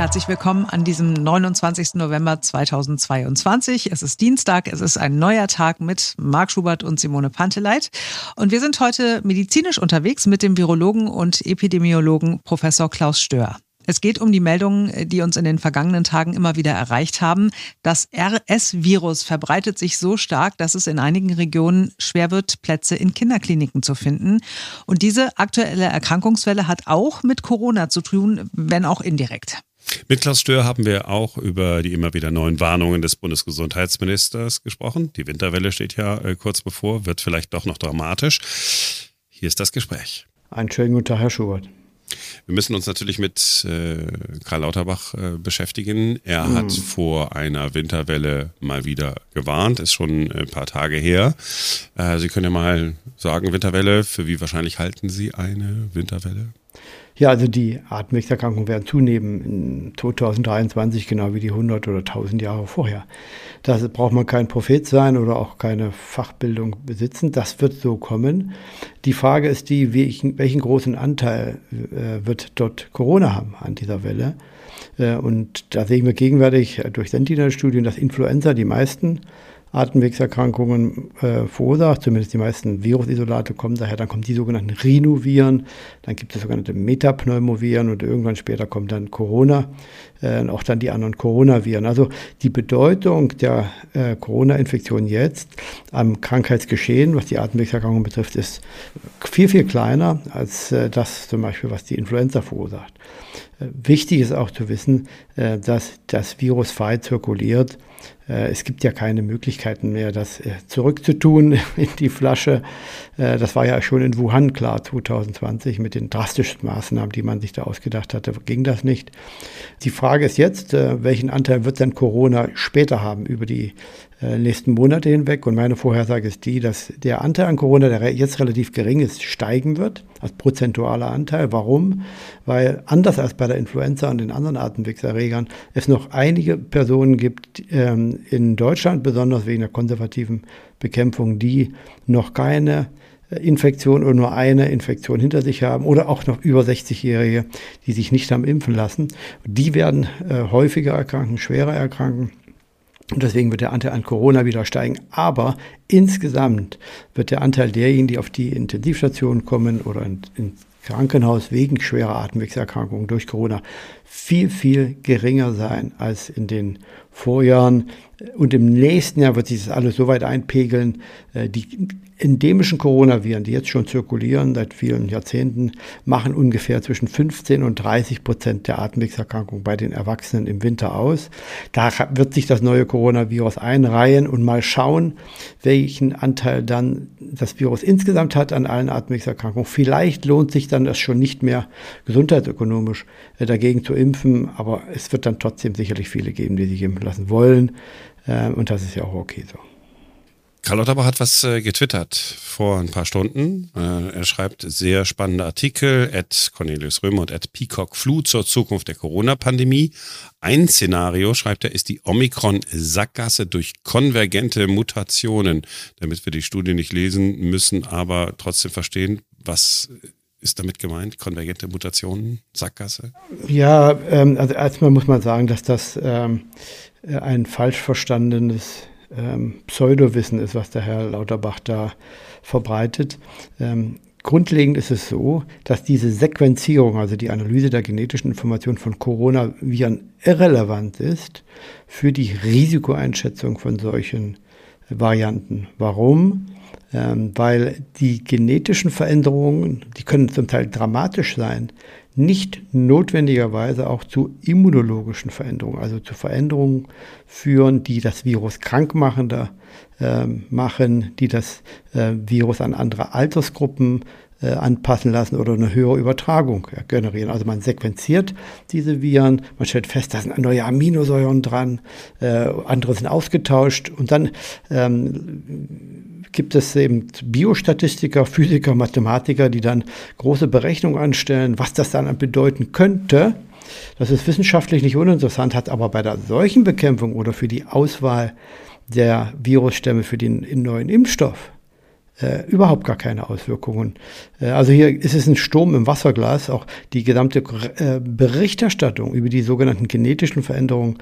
Herzlich willkommen an diesem 29. November 2022. Es ist Dienstag, es ist ein neuer Tag mit Marc Schubert und Simone Panteleit. Und wir sind heute medizinisch unterwegs mit dem Virologen und Epidemiologen Professor Klaus Stör. Es geht um die Meldungen, die uns in den vergangenen Tagen immer wieder erreicht haben. Das RS-Virus verbreitet sich so stark, dass es in einigen Regionen schwer wird, Plätze in Kinderkliniken zu finden. Und diese aktuelle Erkrankungswelle hat auch mit Corona zu tun, wenn auch indirekt. Mit Klaus Stör haben wir auch über die immer wieder neuen Warnungen des Bundesgesundheitsministers gesprochen. Die Winterwelle steht ja äh, kurz bevor, wird vielleicht doch noch dramatisch. Hier ist das Gespräch. Einen schönen guten Tag, Herr Schubert. Wir müssen uns natürlich mit äh, Karl Lauterbach äh, beschäftigen. Er mhm. hat vor einer Winterwelle mal wieder gewarnt, ist schon ein paar Tage her. Äh, Sie können ja mal sagen, Winterwelle, für wie wahrscheinlich halten Sie eine Winterwelle? Ja, also die Atemwegserkrankungen werden zunehmen in 2023, genau wie die 100 oder 1000 Jahre vorher. Da braucht man kein Prophet sein oder auch keine Fachbildung besitzen. Das wird so kommen. Die Frage ist die, welchen, welchen großen Anteil äh, wird dort Corona haben an dieser Welle? Äh, und da sehen wir gegenwärtig durch Sentinel-Studien, dass Influenza die meisten Atemwegserkrankungen äh, verursacht. Zumindest die meisten Virusisolate kommen daher. Dann kommen die sogenannten Rhinoviren, dann gibt es sogenannte Metapneumoviren und irgendwann später kommt dann Corona äh, auch dann die anderen Coronaviren. Also die Bedeutung der äh, Corona-Infektion jetzt am Krankheitsgeschehen, was die Atemwegserkrankungen betrifft, ist viel, viel kleiner als äh, das zum Beispiel, was die Influenza verursacht. Wichtig ist auch zu wissen, äh, dass das Virus frei zirkuliert äh, es gibt ja keine Möglichkeiten mehr, das äh, zurückzutun in die Flasche. Das war ja schon in Wuhan klar 2020 mit den drastischen Maßnahmen, die man sich da ausgedacht hatte, ging das nicht. Die Frage ist jetzt, welchen Anteil wird denn Corona später haben über die nächsten Monate hinweg? Und meine Vorhersage ist die, dass der Anteil an Corona, der jetzt relativ gering ist, steigen wird als prozentualer Anteil. Warum? Weil anders als bei der Influenza und den anderen Atemwegserregern es noch einige Personen gibt ähm, in Deutschland, besonders wegen der konservativen Bekämpfung, die noch keine äh, Infektion oder nur eine Infektion hinter sich haben oder auch noch über 60-Jährige, die sich nicht haben impfen lassen. Die werden äh, häufiger erkranken, schwerer erkranken. Und deswegen wird der Anteil an Corona wieder steigen. Aber insgesamt wird der Anteil derjenigen, die auf die Intensivstation kommen oder in, ins Krankenhaus wegen schwerer Atemwegserkrankungen durch Corona viel, viel geringer sein als in den Vorjahren. Und im nächsten Jahr wird sich das alles so weit einpegeln. Äh, die endemischen Coronaviren, die jetzt schon zirkulieren seit vielen Jahrzehnten, machen ungefähr zwischen 15 und 30 Prozent der Atemwegserkrankungen bei den Erwachsenen im Winter aus. Da wird sich das neue Coronavirus einreihen und mal schauen, welchen Anteil dann das Virus insgesamt hat an allen Atemwegserkrankungen. Vielleicht lohnt sich dann das schon nicht mehr gesundheitsökonomisch äh, dagegen zu impfen, aber es wird dann trotzdem sicherlich viele geben, die sich impfen lassen wollen. Äh, und das ist ja auch okay so. Karl Lauterbach hat was äh, getwittert vor ein paar Stunden. Äh, er schreibt sehr spannende Artikel, at Cornelius Römer und at Peacock Flu zur Zukunft der Corona-Pandemie. Ein Szenario, schreibt er, ist die Omikron-Sackgasse durch konvergente Mutationen. Damit wir die Studie nicht lesen müssen, aber trotzdem verstehen, was ist damit gemeint? Konvergente Mutationen, Sackgasse? Ja, ähm, also erstmal muss man sagen, dass das ähm, ein falsch verstandenes ähm, Pseudowissen ist, was der Herr Lauterbach da verbreitet. Ähm, grundlegend ist es so, dass diese Sequenzierung, also die Analyse der genetischen Information von Coronaviren irrelevant ist für die Risikoeinschätzung von solchen Varianten. Warum? Ähm, weil die genetischen Veränderungen, die können zum Teil dramatisch sein, nicht notwendigerweise auch zu immunologischen Veränderungen, also zu Veränderungen führen, die das Virus krankmachender äh, machen, die das äh, Virus an andere Altersgruppen äh, anpassen lassen oder eine höhere Übertragung generieren. Also man sequenziert diese Viren, man stellt fest, da sind neue Aminosäuren dran, äh, andere sind ausgetauscht und dann ähm, gibt es eben Biostatistiker, Physiker, Mathematiker, die dann große Berechnungen anstellen, was das dann bedeuten könnte. Das ist wissenschaftlich nicht uninteressant, hat aber bei der solchen Bekämpfung oder für die Auswahl der Virusstämme für den neuen Impfstoff äh, überhaupt gar keine Auswirkungen. Äh, also hier ist es ein Sturm im Wasserglas. Auch die gesamte äh, Berichterstattung über die sogenannten genetischen Veränderungen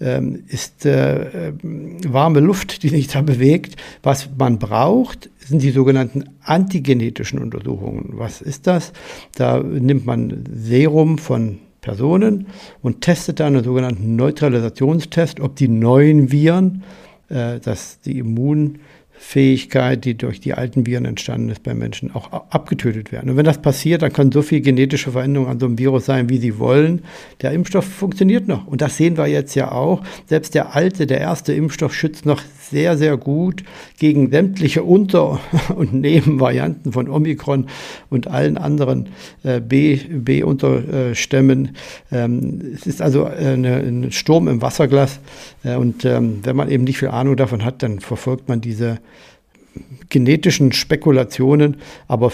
ähm, ist äh, warme Luft, die sich da bewegt. Was man braucht, sind die sogenannten antigenetischen Untersuchungen. Was ist das? Da nimmt man Serum von Personen und testet dann einen sogenannten Neutralisationstest, ob die neuen Viren, äh, dass die Immun Fähigkeit, die durch die alten Viren entstanden ist bei Menschen, auch abgetötet werden. Und wenn das passiert, dann können so viel genetische Veränderungen an so einem Virus sein, wie sie wollen. Der Impfstoff funktioniert noch. Und das sehen wir jetzt ja auch. Selbst der alte, der erste Impfstoff schützt noch sehr, sehr gut gegen sämtliche Unter- und Nebenvarianten von Omikron und allen anderen äh, B-Unterstämmen. Ähm, es ist also eine, ein Sturm im Wasserglas. Äh, und ähm, wenn man eben nicht viel Ahnung davon hat, dann verfolgt man diese genetischen Spekulationen, aber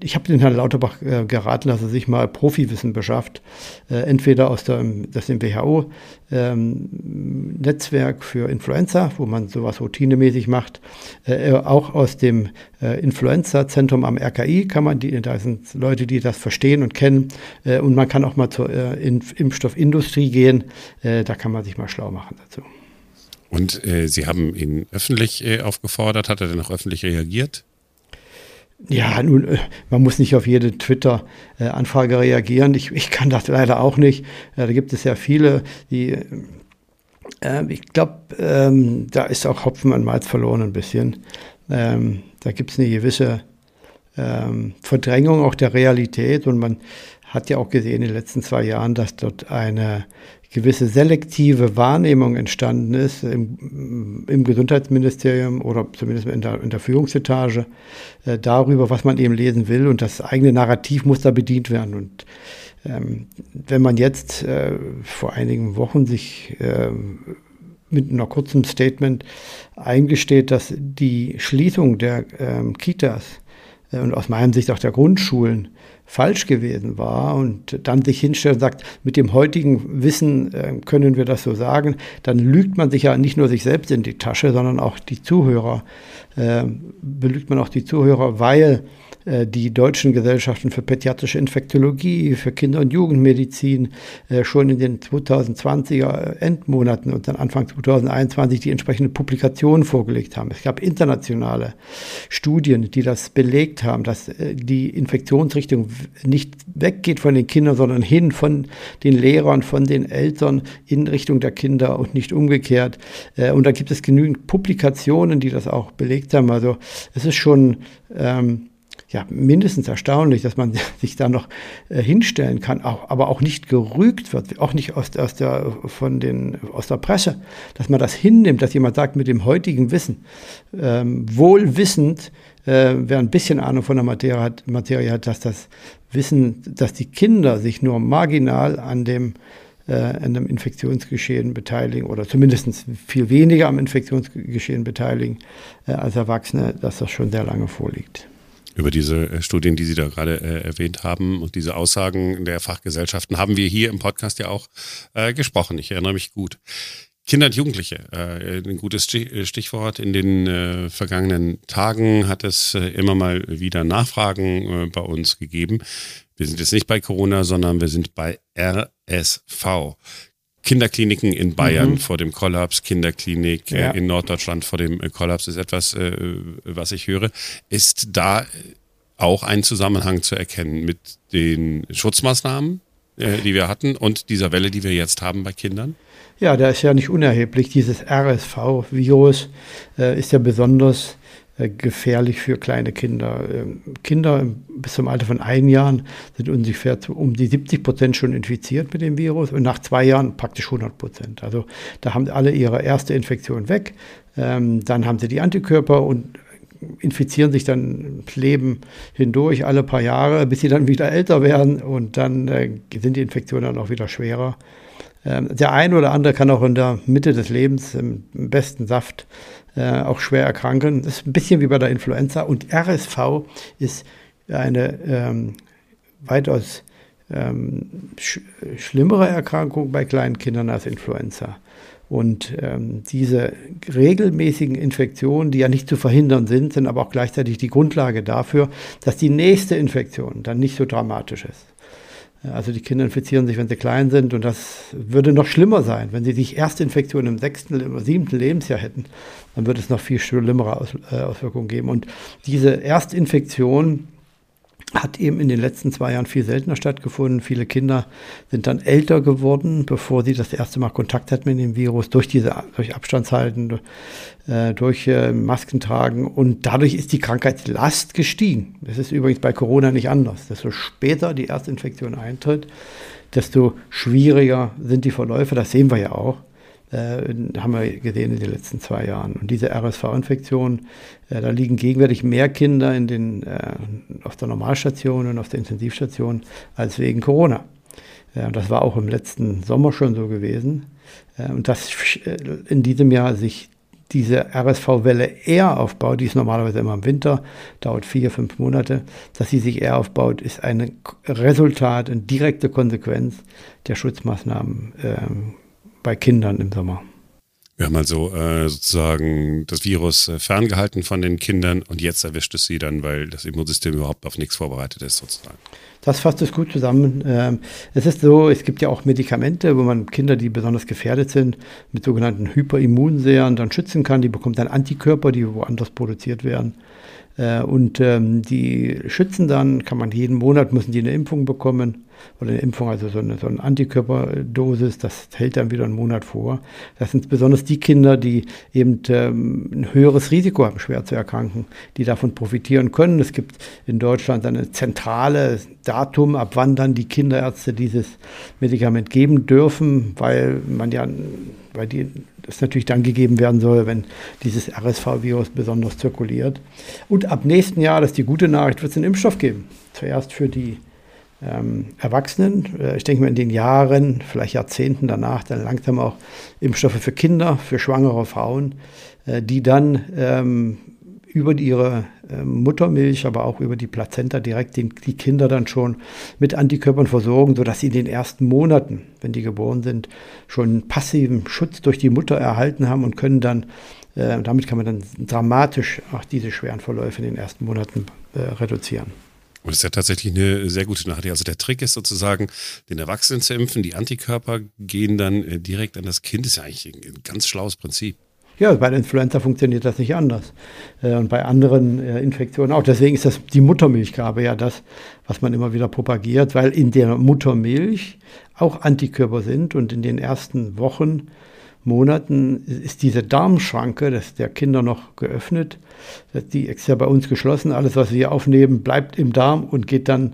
ich habe den Herrn Lauterbach äh, geraten, dass er sich mal Profiwissen beschafft, äh, entweder aus dem, dem WHO-Netzwerk ähm, für Influenza, wo man sowas routinemäßig macht, äh, auch aus dem äh, Influenza-Zentrum am RKI kann man, die, da sind Leute, die das verstehen und kennen, äh, und man kann auch mal zur äh, Impfstoffindustrie gehen, da kann man sich mal schlau machen dazu. Und äh, Sie haben ihn öffentlich äh, aufgefordert. Hat er denn auch öffentlich reagiert? Ja, nun, äh, man muss nicht auf jede Twitter-Anfrage reagieren. Ich, ich kann das leider auch nicht. Da gibt es ja viele, die, äh, ich glaube, ähm, da ist auch Hopfen an Malz verloren ein bisschen. Ähm, da gibt es eine gewisse ähm, Verdrängung auch der Realität und man hat ja auch gesehen in den letzten zwei Jahren, dass dort eine gewisse selektive Wahrnehmung entstanden ist im, im Gesundheitsministerium oder zumindest in der, in der Führungsetage äh, darüber, was man eben lesen will und das eigene Narrativ muss da bedient werden. Und ähm, wenn man jetzt äh, vor einigen Wochen sich äh, mit einer kurzen Statement eingesteht, dass die Schließung der ähm, Kitas äh, und aus meiner Sicht auch der Grundschulen falsch gewesen war und dann sich hinstellt und sagt, mit dem heutigen Wissen äh, können wir das so sagen, dann lügt man sich ja nicht nur sich selbst in die Tasche, sondern auch die Zuhörer, äh, belügt man auch die Zuhörer, weil äh, die deutschen Gesellschaften für pädiatrische Infektologie, für Kinder- und Jugendmedizin äh, schon in den 2020er Endmonaten und dann Anfang 2021 die entsprechenden Publikationen vorgelegt haben. Es gab internationale Studien, die das belegt haben, dass äh, die Infektionsrichtung nicht weggeht von den Kindern, sondern hin von den Lehrern, von den Eltern in Richtung der Kinder und nicht umgekehrt. Und da gibt es genügend Publikationen, die das auch belegt haben. Also es ist schon ähm, ja, mindestens erstaunlich, dass man sich da noch äh, hinstellen kann, auch, aber auch nicht gerügt wird, auch nicht aus, aus, der, von den, aus der Presse, dass man das hinnimmt, dass jemand sagt, mit dem heutigen Wissen, ähm, wohl wissend, äh, wer ein bisschen Ahnung von der Materie hat, Materie hat, dass das Wissen, dass die Kinder sich nur marginal an dem äh, an einem Infektionsgeschehen beteiligen oder zumindest viel weniger am Infektionsgeschehen beteiligen äh, als Erwachsene, dass das schon sehr lange vorliegt über diese äh, Studien, die Sie da gerade äh, erwähnt haben und diese Aussagen der Fachgesellschaften haben wir hier im Podcast ja auch äh, gesprochen. Ich erinnere mich gut. Kinder und Jugendliche, äh, ein gutes äh, Stichwort. In den äh, vergangenen Tagen hat es äh, immer mal wieder Nachfragen äh, bei uns gegeben. Wir sind jetzt nicht bei Corona, sondern wir sind bei RSV. Kinderkliniken in Bayern mhm. vor dem Kollaps, Kinderklinik äh, ja. in Norddeutschland vor dem Kollaps ist etwas, was ich höre. Ist da auch ein Zusammenhang zu erkennen mit den Schutzmaßnahmen, die wir hatten und dieser Welle, die wir jetzt haben bei Kindern? Ja, der ist ja nicht unerheblich. Dieses RSV-Virus äh, ist ja besonders äh, gefährlich für kleine Kinder. Ähm, Kinder bis zum Alter von ein Jahren sind ungefähr um die 70 Prozent schon infiziert mit dem Virus und nach zwei Jahren praktisch 100 Prozent. Also da haben alle ihre erste Infektion weg, ähm, dann haben sie die Antikörper und infizieren sich dann das Leben hindurch alle paar Jahre, bis sie dann wieder älter werden und dann äh, sind die Infektionen dann auch wieder schwerer. Ähm, der eine oder andere kann auch in der Mitte des Lebens im besten Saft äh, auch schwer erkranken. Das ist ein bisschen wie bei der Influenza. Und RSV ist eine ähm, weitaus ähm, sch schlimmere Erkrankung bei kleinen Kindern als Influenza. Und ähm, diese regelmäßigen Infektionen, die ja nicht zu verhindern sind, sind aber auch gleichzeitig die Grundlage dafür, dass die nächste Infektion dann nicht so dramatisch ist. Also die Kinder infizieren sich, wenn sie klein sind und das würde noch schlimmer sein, wenn sie sich Erstinfektionen im sechsten oder siebten Lebensjahr hätten, dann würde es noch viel schlimmere Aus, äh, Auswirkungen geben. Und diese Erstinfektion hat eben in den letzten zwei Jahren viel seltener stattgefunden. Viele Kinder sind dann älter geworden, bevor sie das erste Mal Kontakt hatten mit dem Virus, durch diese, durch Abstandshalten, äh, durch äh, Masken tragen. Und dadurch ist die Krankheitslast gestiegen. Das ist übrigens bei Corona nicht anders. Desto später die Erstinfektion eintritt, desto schwieriger sind die Verläufe. Das sehen wir ja auch haben wir gesehen in den letzten zwei Jahren. Und diese RSV-Infektion, äh, da liegen gegenwärtig mehr Kinder in den, äh, auf der Normalstation und auf der Intensivstation als wegen Corona. Äh, das war auch im letzten Sommer schon so gewesen. Äh, und dass äh, in diesem Jahr sich diese RSV-Welle eher aufbaut, die ist normalerweise immer im Winter, dauert vier, fünf Monate, dass sie sich eher aufbaut, ist ein Resultat, eine direkte Konsequenz der Schutzmaßnahmen ähm, bei Kindern im Sommer. Wir haben also äh, sozusagen das Virus äh, ferngehalten von den Kindern und jetzt erwischt es sie dann, weil das Immunsystem überhaupt auf nichts vorbereitet ist, sozusagen. Das fasst es gut zusammen. Ähm, es ist so, es gibt ja auch Medikamente, wo man Kinder, die besonders gefährdet sind, mit sogenannten Hyperimmunserien dann schützen kann. Die bekommen dann Antikörper, die woanders produziert werden. Äh, und ähm, die schützen dann, kann man jeden Monat, müssen die eine Impfung bekommen oder eine Impfung, also so eine, so eine Antikörperdosis, das hält dann wieder einen Monat vor. Das sind besonders die Kinder, die eben ähm, ein höheres Risiko haben, schwer zu erkranken, die davon profitieren können. Es gibt in Deutschland eine zentrale Datum, ab wann dann die Kinderärzte dieses Medikament geben dürfen, weil man ja, weil die das natürlich dann gegeben werden soll, wenn dieses RSV-Virus besonders zirkuliert. Und ab nächsten Jahr, das ist die gute Nachricht, wird es einen Impfstoff geben. Zuerst für die ähm, Erwachsenen. Äh, ich denke mal in den Jahren, vielleicht Jahrzehnten danach, dann langsam auch Impfstoffe für Kinder, für schwangere Frauen, äh, die dann ähm, über ihre äh, Muttermilch, aber auch über die Plazenta direkt die, die Kinder dann schon mit Antikörpern versorgen, sodass sie in den ersten Monaten, wenn die geboren sind, schon passiven Schutz durch die Mutter erhalten haben und können dann, äh, damit kann man dann dramatisch auch diese schweren Verläufe in den ersten Monaten äh, reduzieren. Und das ist ja tatsächlich eine sehr gute Nachricht. Also der Trick ist sozusagen, den Erwachsenen zu impfen, die Antikörper gehen dann äh, direkt an das Kind. Das ist ja eigentlich ein ganz schlaues Prinzip. Ja, bei der Influenza funktioniert das nicht anders. Äh, und bei anderen äh, Infektionen auch. Deswegen ist das die Muttermilchgabe ja das, was man immer wieder propagiert, weil in der Muttermilch auch Antikörper sind und in den ersten Wochen, Monaten ist diese Darmschranke das der Kinder noch geöffnet. Die ist ja bei uns geschlossen. Alles, was wir aufnehmen, bleibt im Darm und geht dann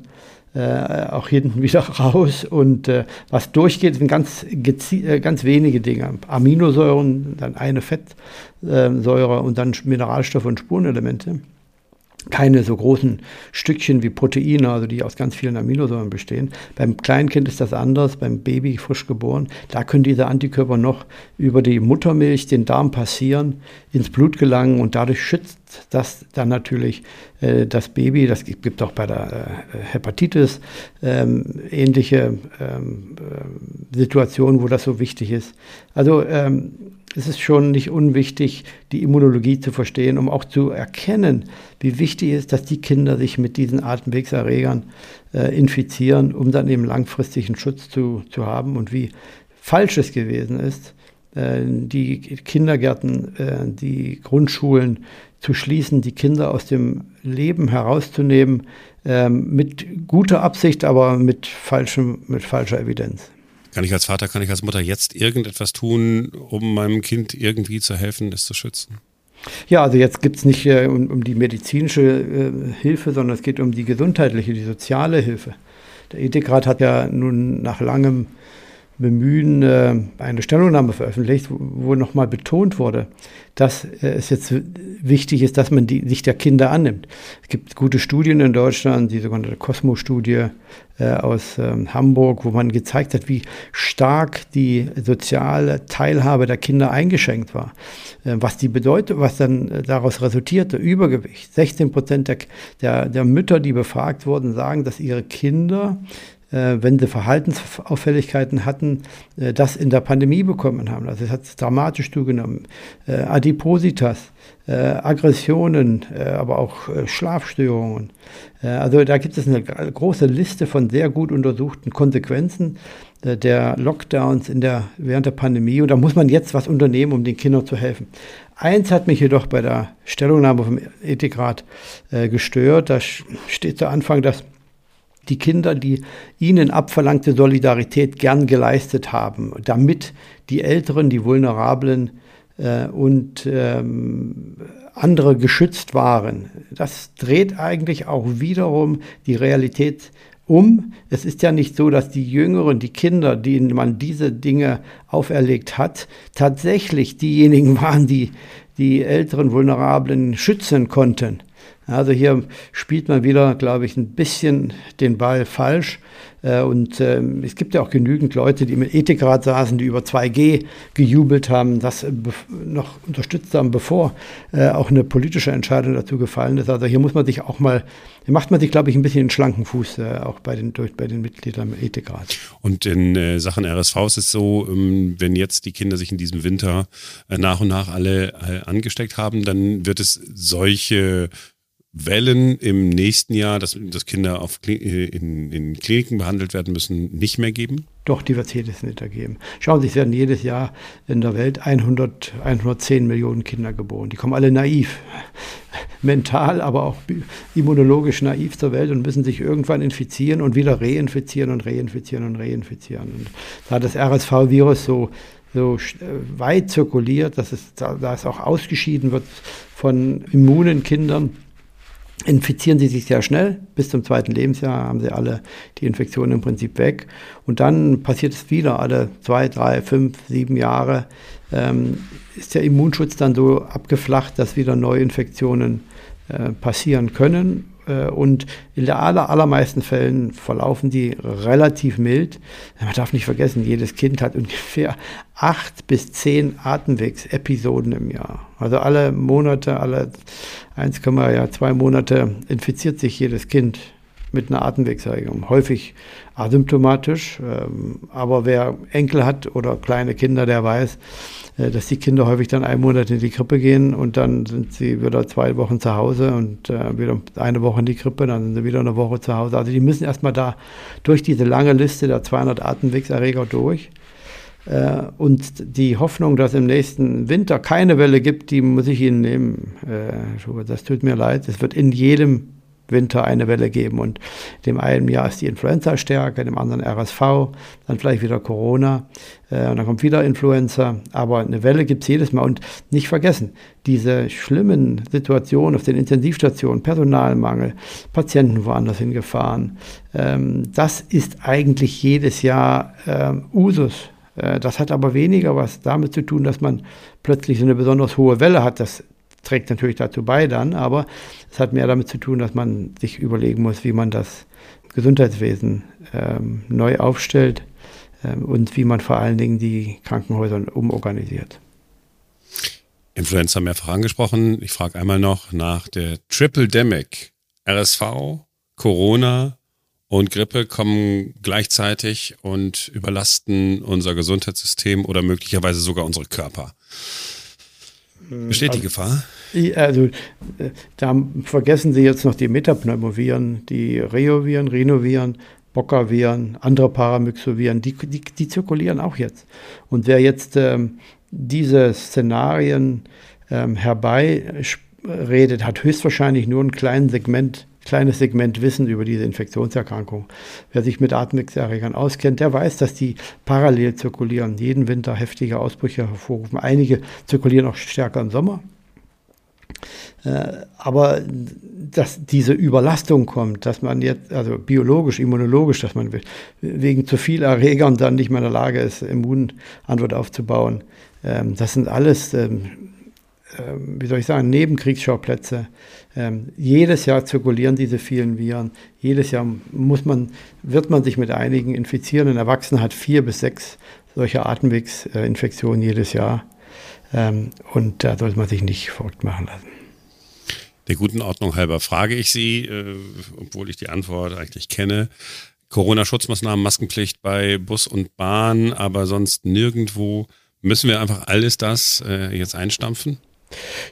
äh, auch hinten wieder raus. Und äh, was durchgeht, sind ganz, äh, ganz wenige Dinge. Aminosäuren, dann eine Fettsäure und dann Mineralstoffe und Spurenelemente keine so großen Stückchen wie Proteine, also die aus ganz vielen Aminosäuren bestehen. Beim Kleinkind ist das anders, beim Baby frisch geboren. Da können diese Antikörper noch über die Muttermilch den Darm passieren, ins Blut gelangen und dadurch schützt das dann natürlich äh, das Baby. Das gibt auch bei der äh, Hepatitis ähm, ähnliche ähm, äh, Situationen, wo das so wichtig ist. Also ähm, es ist schon nicht unwichtig, die Immunologie zu verstehen, um auch zu erkennen, wie wichtig ist, dass die Kinder sich mit diesen Atemwegserregern äh, infizieren, um dann eben langfristigen Schutz zu, zu haben und wie falsch es gewesen ist, äh, die Kindergärten, äh, die Grundschulen zu schließen, die Kinder aus dem Leben herauszunehmen, äh, mit guter Absicht, aber mit, falschem, mit falscher Evidenz. Kann ich als Vater, kann ich als Mutter jetzt irgendetwas tun, um meinem Kind irgendwie zu helfen, es zu schützen? Ja, also jetzt geht es nicht äh, um, um, die medizinische äh, Hilfe, sondern es geht um die gesundheitliche, die soziale Hilfe. Der Ethikrat hat ja nun nach langem Bemühen äh, eine Stellungnahme veröffentlicht, wo nochmal betont wurde, dass äh, es jetzt wichtig ist, dass man die, sich der Kinder annimmt. Es gibt gute Studien in Deutschland, die sogenannte Cosmo-Studie äh, aus ähm, Hamburg, wo man gezeigt hat, wie stark die soziale Teilhabe der Kinder eingeschränkt war. was die bedeutet, was dann daraus resultierte, Übergewicht. 16 Prozent der, der, der Mütter, die befragt wurden, sagen, dass ihre Kinder wenn sie Verhaltensauffälligkeiten hatten, äh, das in der Pandemie bekommen haben. Also es hat dramatisch zugenommen. Äh, Adipositas, äh, Aggressionen, äh, aber auch äh, Schlafstörungen. also da gibt es eine große Liste von sehr gut untersuchten Konsequenzen der Lockdowns in der, während der Pandemie. Und da muss man jetzt was unternehmen, um den Kindern zu helfen. Eins hat mich jedoch bei der Stellungnahme vom Ethikrat äh, gestört. Da steht zu Anfang, dass die Kinder die ihnen abverlangte Solidarität gern geleistet haben, damit die Älteren, die Vulnerablen äh, und ähm, andere geschützt waren. Das dreht eigentlich auch wiederum die Realität um. Es ist ja nicht so, dass die Jüngeren, die Kinder, denen man diese Dinge auferlegt hat, tatsächlich diejenigen waren, die die älteren Vulnerablen schützen konnten. Also hier spielt man wieder, glaube ich, ein bisschen den Ball falsch. Äh, und ähm, es gibt ja auch genügend Leute, die im Ethikrat saßen, die über 2G gejubelt haben, das äh, noch unterstützt haben, bevor äh, auch eine politische Entscheidung dazu gefallen ist. Also hier muss man sich auch mal, macht man sich, glaube ich, ein bisschen einen schlanken Fuß, auch bei den, durch, bei den Mitgliedern im Ethikrat. Und in Sachen RSV ist es so, ähm, wenn jetzt die Kinder sich in diesem Winter nach und nach alle angesteckt haben, dann wird es solche Wellen im nächsten Jahr, dass, dass Kinder auf, in, in Kliniken behandelt werden müssen, nicht mehr geben? Doch, die wird es jedes Winter geben. Schauen Sie, es werden jedes Jahr in der Welt 100, 110 Millionen Kinder geboren. Die kommen alle naiv, mental, aber auch immunologisch naiv zur Welt und müssen sich irgendwann infizieren und wieder reinfizieren und reinfizieren und reinfizieren. Und da das RSV-Virus so so weit zirkuliert, dass es, da es auch ausgeschieden wird von immunen Kindern, infizieren sie sich sehr schnell. Bis zum zweiten Lebensjahr haben sie alle die Infektion im Prinzip weg. Und dann passiert es wieder, alle zwei, drei, fünf, sieben Jahre ähm, ist der Immunschutz dann so abgeflacht, dass wieder Neuinfektionen äh, passieren können. Äh, und in der aller, allermeisten Fällen verlaufen die relativ mild. Man darf nicht vergessen, jedes Kind hat ungefähr acht bis zehn Atemwegsepisoden im Jahr. Also alle Monate, alle 1,2 Monate infiziert sich jedes Kind mit einer Atemwegserregung. Häufig asymptomatisch, ähm, aber wer Enkel hat oder kleine Kinder, der weiß, äh, dass die Kinder häufig dann einen Monat in die Krippe gehen und dann sind sie wieder zwei Wochen zu Hause und äh, wieder eine Woche in die Krippe, dann sind sie wieder eine Woche zu Hause. Also die müssen erstmal da durch diese lange Liste der 200 Atemwegserreger durch. Äh, und die Hoffnung, dass im nächsten Winter keine Welle gibt, die muss ich Ihnen nehmen. Das tut mir leid. Es wird in jedem Winter eine Welle geben. Und dem einen Jahr ist die Influenza stärker, dem anderen RSV, dann vielleicht wieder Corona äh, und dann kommt wieder Influenza. Aber eine Welle gibt es jedes Mal. Und nicht vergessen, diese schlimmen Situationen auf den Intensivstationen, Personalmangel, Patienten woanders hingefahren, ähm, das ist eigentlich jedes Jahr ähm, Usus. Äh, das hat aber weniger was damit zu tun, dass man plötzlich so eine besonders hohe Welle hat. Das trägt natürlich dazu bei dann, aber es hat mehr damit zu tun, dass man sich überlegen muss, wie man das Gesundheitswesen ähm, neu aufstellt ähm, und wie man vor allen Dingen die Krankenhäuser umorganisiert. Influenza mehrfach angesprochen. Ich frage einmal noch nach der Triple Demic. RSV, Corona und Grippe kommen gleichzeitig und überlasten unser Gesundheitssystem oder möglicherweise sogar unsere Körper. Besteht die Gefahr? Also, äh, da vergessen Sie jetzt noch die Metapneumoviren, die Reoviren, Rhinoviren, Bockerviren, andere Paramyxoviren, die, die, die zirkulieren auch jetzt. Und wer jetzt ähm, diese Szenarien ähm, herbeiredet, hat höchstwahrscheinlich nur ein kleines Segment, kleines Segment Wissen über diese Infektionserkrankung. Wer sich mit Atemwegserregern auskennt, der weiß, dass die parallel zirkulieren, jeden Winter heftige Ausbrüche hervorrufen. Einige zirkulieren auch stärker im Sommer, äh, aber dass diese Überlastung kommt, dass man jetzt, also biologisch, immunologisch, dass man wegen zu viel Erregern dann nicht mehr in der Lage ist, Immunantwort aufzubauen, ähm, das sind alles, ähm, wie soll ich sagen, Nebenkriegsschauplätze. jedes Jahr zirkulieren diese vielen Viren. Jedes Jahr muss man, wird man sich mit einigen infizieren. Ein Erwachsener hat vier bis sechs solcher Atemwegsinfektionen jedes Jahr. und da sollte man sich nicht verrückt machen lassen. Der guten Ordnung halber frage ich Sie, äh, obwohl ich die Antwort eigentlich kenne. Corona-Schutzmaßnahmen, Maskenpflicht bei Bus und Bahn, aber sonst nirgendwo. Müssen wir einfach alles das äh, jetzt einstampfen?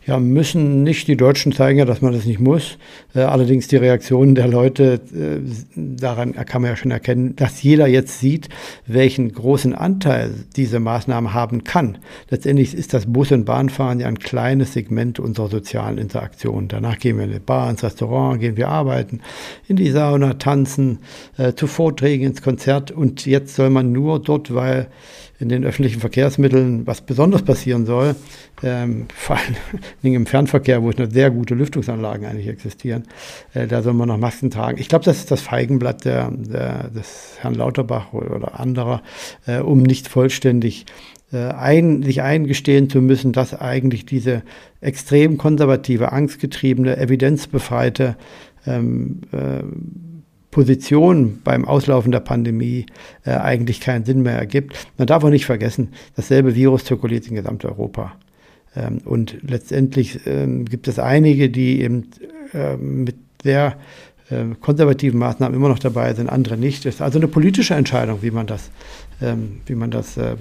Ja, müssen nicht. Die Deutschen zeigen ja, dass man das nicht muss. Äh, allerdings die Reaktionen der Leute, äh, daran kann man ja schon erkennen, dass jeder jetzt sieht, welchen großen Anteil diese Maßnahme haben kann. Letztendlich ist das Bus- und Bahnfahren ja ein kleines Segment unserer sozialen Interaktion. Danach gehen wir in eine Bar, ins Restaurant, gehen wir arbeiten, in die Sauna, tanzen, äh, zu Vorträgen, ins Konzert. Und jetzt soll man nur dort, weil in den öffentlichen Verkehrsmitteln was besonders passieren soll, ähm, vor allem im Fernverkehr, wo es noch sehr gute Lüftungsanlagen eigentlich existieren, äh, da soll man noch Masken tragen. Ich glaube, das ist das Feigenblatt der, der, des Herrn Lauterbach oder anderer, äh, um nicht vollständig äh, ein, sich eingestehen zu müssen, dass eigentlich diese extrem konservative, angstgetriebene, evidenzbefreite ähm, äh, Position beim Auslaufen der Pandemie äh, eigentlich keinen Sinn mehr ergibt. Man darf auch nicht vergessen, dasselbe Virus zirkuliert in Gesamteuropa. Ähm, und letztendlich ähm, gibt es einige, die eben äh, mit sehr konservativen Maßnahmen immer noch dabei sind, andere nicht. Das ist also eine politische Entscheidung, wie man das, ähm, wie man das äh, äh,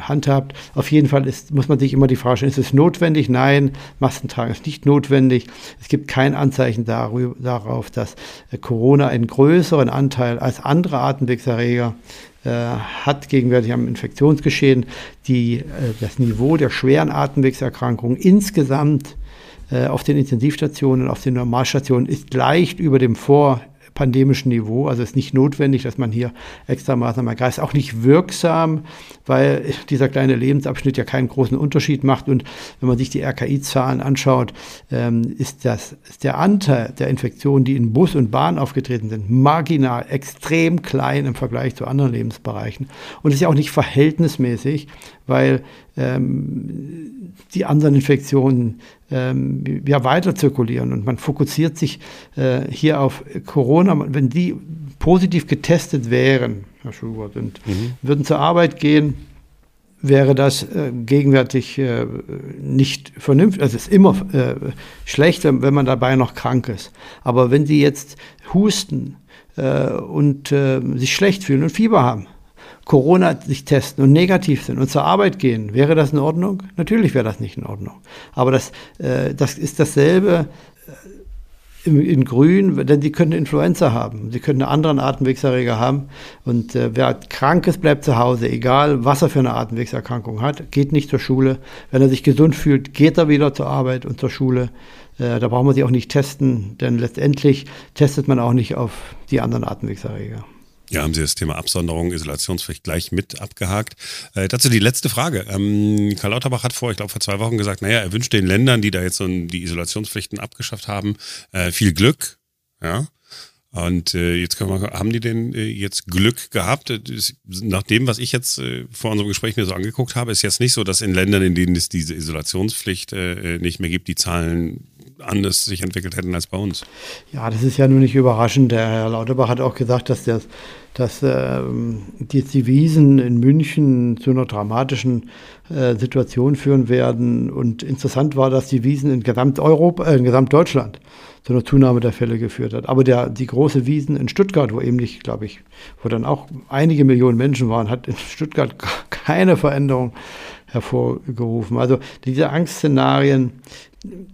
handhabt. Auf jeden Fall ist, muss man sich immer die Frage stellen, ist es notwendig? Nein, Maskentragen ist nicht notwendig. Es gibt kein Anzeichen darauf, dass äh, Corona einen größeren Anteil als andere Atemwegserreger äh, hat gegenwärtig am Infektionsgeschehen die, das Niveau der schweren Atemwegserkrankungen insgesamt auf den Intensivstationen, auf den Normalstationen ist leicht über dem vor pandemischen Niveau. Also ist nicht notwendig, dass man hier extra Maßnahmen ergreift. Auch nicht wirksam, weil dieser kleine Lebensabschnitt ja keinen großen Unterschied macht. Und wenn man sich die RKI-Zahlen anschaut, ähm, ist, das, ist der Anteil der Infektionen, die in Bus und Bahn aufgetreten sind, marginal extrem klein im Vergleich zu anderen Lebensbereichen. Und ist ja auch nicht verhältnismäßig, weil ähm, die anderen Infektionen ähm, ja weiter zirkulieren und man fokussiert sich äh, hier auf Corona. Wenn die positiv getestet wären, Herr Schubert, und mhm. würden zur Arbeit gehen, wäre das äh, gegenwärtig äh, nicht vernünftig. Also es ist immer äh, schlecht, wenn, man dabei noch krank ist. Aber wenn Sie jetzt husten äh, und äh, sich schlecht fühlen und Fieber haben, Corona sich testen und negativ sind und zur Arbeit gehen, wäre das in Ordnung? Natürlich wäre das nicht in Ordnung. Aber das, äh, das ist dasselbe äh, in, in Grün, denn sie können Influenza haben. Sie können einen anderen Atemwegserreger haben. Und äh, wer krank ist, bleibt zu Hause, egal was er für eine Atemwegserkrankung hat, geht nicht zur Schule. Wenn er sich gesund fühlt, geht er wieder zur Arbeit und zur Schule. Äh, da braucht man sich auch nicht testen, denn letztendlich testet man auch nicht auf die anderen Atemwegserreger. Ja, haben Sie das Thema Absonderung, Isolationspflicht gleich mit abgehakt. Äh, dazu die letzte Frage. Ähm, Karl Lauterbach hat vor, ich glaube vor zwei Wochen gesagt, naja, er wünscht den Ländern, die da jetzt so die Isolationspflichten abgeschafft haben, äh, viel Glück. Ja. Und äh, jetzt können wir, haben die denn äh, jetzt Glück gehabt? Nach dem, was ich jetzt äh, vor unserem Gespräch mir so angeguckt habe, ist jetzt nicht so, dass in Ländern, in denen es diese Isolationspflicht äh, nicht mehr gibt, die Zahlen anders sich entwickelt hätten als bei uns. Ja, das ist ja nur nicht überraschend. Der Herr Lauterbach hat auch gesagt, dass, der, dass äh, die, Wiesen in München zu einer dramatischen äh, Situation führen werden. Und interessant war, dass die Wiesen in Gesamteuropa, äh, in Gesamtdeutschland zu einer Zunahme der Fälle geführt hat. Aber der, die große Wiesen in Stuttgart, wo eben nicht, glaube ich, wo dann auch einige Millionen Menschen waren, hat in Stuttgart keine Veränderung hervorgerufen. Also diese Angstszenarien,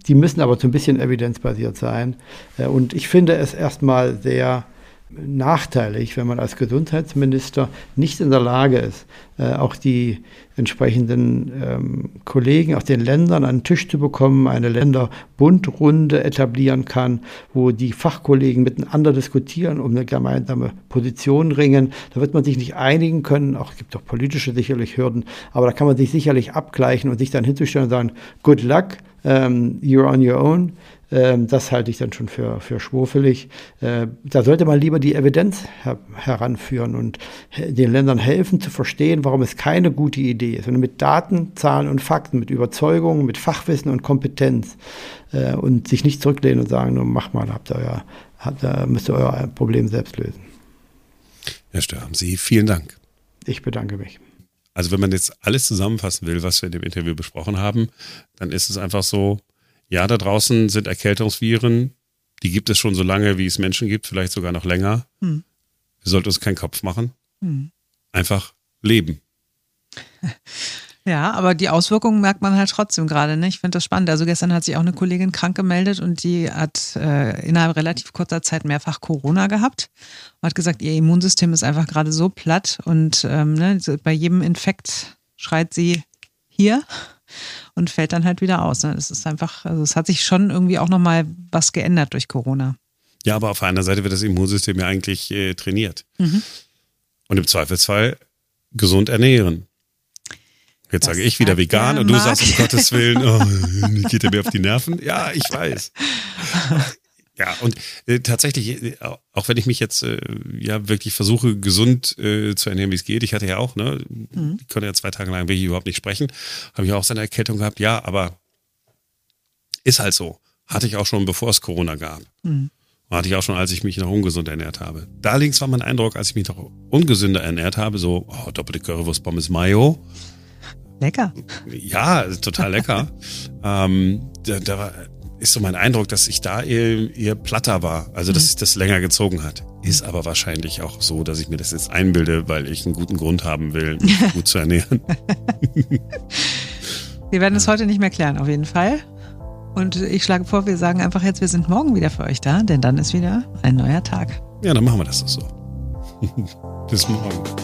die müssen aber so ein bisschen evidenzbasiert sein. Äh, und ich finde es erstmal sehr nachteilig, wenn man als Gesundheitsminister nicht in der Lage ist, äh, auch die entsprechenden ähm, Kollegen aus den Ländern an den Tisch zu bekommen, eine Länderbundrunde etablieren kann, wo die Fachkollegen miteinander diskutieren, um eine gemeinsame Position ringen. Da wird man sich nicht einigen können, auch es gibt auch politische sicherlich Hürden, aber da kann man sich sicherlich abgleichen und sich dann hinzustellen und sagen, good luck, ähm, you're on your own. Ähm, das halte ich dann schon für, für schwurfelig. Äh, da sollte man lieber die Evidenz her heranführen und den Ländern helfen zu verstehen, warum es keine gute Idee ist, sondern mit Daten, Zahlen und Fakten, mit Überzeugung, mit Fachwissen und Kompetenz äh, und sich nicht zurücklehnen und sagen, nur mach mal, habt ihr euer, habt, müsst ihr euer Problem selbst lösen. Herr Störm, Sie vielen Dank. Ich bedanke mich. Also wenn man jetzt alles zusammenfassen will, was wir in dem Interview besprochen haben, dann ist es einfach so, ja, da draußen sind Erkältungsviren, die gibt es schon so lange, wie es Menschen gibt, vielleicht sogar noch länger. Hm. Wir sollten uns keinen Kopf machen. Hm. Einfach leben. Ja, aber die Auswirkungen merkt man halt trotzdem gerade. Ne? Ich finde das spannend. Also gestern hat sich auch eine Kollegin krank gemeldet und die hat äh, innerhalb relativ kurzer Zeit mehrfach Corona gehabt und hat gesagt, ihr Immunsystem ist einfach gerade so platt und ähm, ne, bei jedem Infekt schreit sie hier und fällt dann halt wieder aus. Ne? Das ist einfach, also es hat sich schon irgendwie auch nochmal was geändert durch Corona. Ja, aber auf anderen Seite wird das Immunsystem ja eigentlich äh, trainiert. Mhm. Und im Zweifelsfall gesund ernähren. Jetzt das sage ich wieder vegan und du sagst um Gottes Willen, oh, geht er mir auf die Nerven? Ja, ich weiß. Ja, und äh, tatsächlich, äh, auch wenn ich mich jetzt äh, ja wirklich versuche, gesund äh, zu ernähren, wie es geht, ich hatte ja auch, ne, mhm. ich konnte ja zwei Tage lang wirklich überhaupt nicht sprechen, habe ich auch seine Erkältung gehabt, ja, aber ist halt so. Hatte ich auch schon, bevor es Corona gab. Mhm. Hatte ich auch schon, als ich mich noch ungesund ernährt habe. Da allerdings war mein Eindruck, als ich mich noch ungesünder ernährt habe, so oh, doppelte Currywurst, Pommes, Mayo, Lecker. Ja, total lecker. ähm, da, da ist so mein Eindruck, dass ich da eher, eher platter war, also dass mhm. sich das länger gezogen hat. Ist aber wahrscheinlich auch so, dass ich mir das jetzt einbilde, weil ich einen guten Grund haben will, mich gut zu ernähren. wir werden es heute nicht mehr klären, auf jeden Fall. Und ich schlage vor, wir sagen einfach jetzt, wir sind morgen wieder für euch da, denn dann ist wieder ein neuer Tag. Ja, dann machen wir das doch so. Bis morgen.